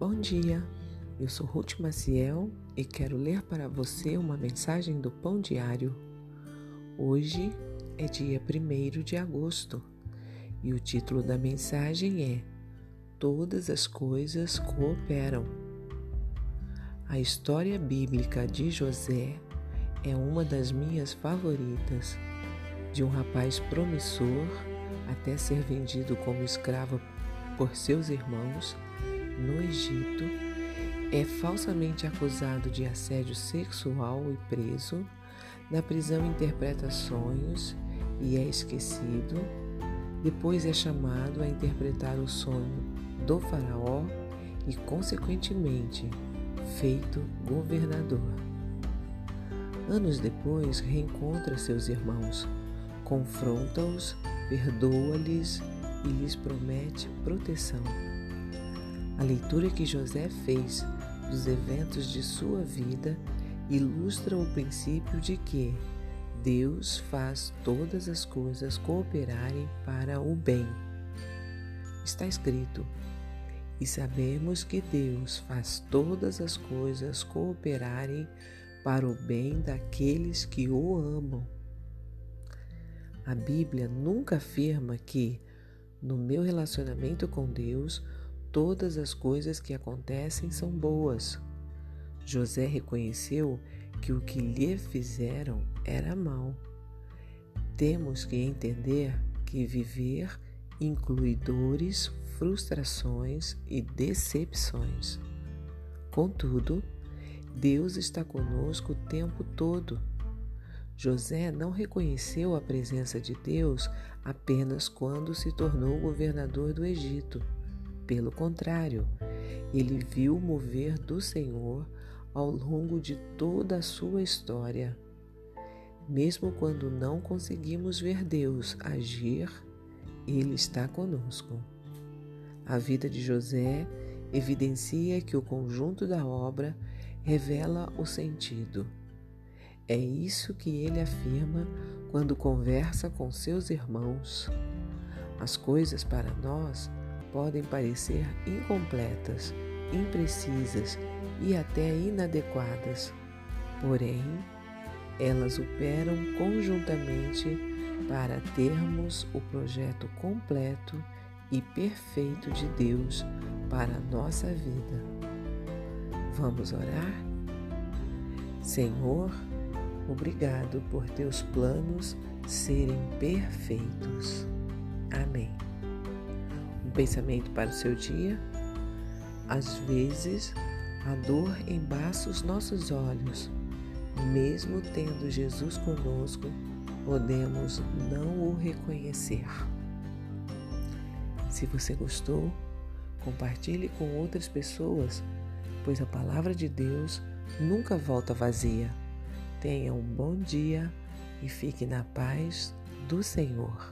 Bom dia, eu sou Ruth Maciel e quero ler para você uma mensagem do Pão Diário. Hoje é dia 1 de agosto e o título da mensagem é Todas as coisas cooperam. A história bíblica de José é uma das minhas favoritas. De um rapaz promissor até ser vendido como escravo por seus irmãos no Egito, é falsamente acusado de assédio sexual e preso. Na prisão interpreta sonhos e é esquecido. Depois é chamado a interpretar o sonho do faraó e, consequentemente, feito governador. Anos depois, reencontra seus irmãos, confronta-os, perdoa-lhes e lhes promete proteção. A leitura que José fez dos eventos de sua vida ilustra o princípio de que Deus faz todas as coisas cooperarem para o bem. Está escrito: E sabemos que Deus faz todas as coisas cooperarem para o bem daqueles que o amam. A Bíblia nunca afirma que, no meu relacionamento com Deus, todas as coisas que acontecem são boas. José reconheceu que o que lhe fizeram era mal. Temos que entender que viver inclui dores, frustrações e decepções. Contudo, Deus está conosco o tempo todo. José não reconheceu a presença de Deus apenas quando se tornou governador do Egito. Pelo contrário, ele viu o mover do Senhor ao longo de toda a sua história. Mesmo quando não conseguimos ver Deus agir, Ele está conosco. A vida de José evidencia que o conjunto da obra revela o sentido. É isso que ele afirma quando conversa com seus irmãos. As coisas para nós podem parecer incompletas, imprecisas e até inadequadas, porém, elas operam conjuntamente para termos o projeto completo e perfeito de Deus para a nossa vida. Vamos orar? Senhor, obrigado por teus planos serem perfeitos. Pensamento para o seu dia? Às vezes, a dor embaça os nossos olhos. Mesmo tendo Jesus conosco, podemos não o reconhecer. Se você gostou, compartilhe com outras pessoas, pois a palavra de Deus nunca volta vazia. Tenha um bom dia e fique na paz do Senhor.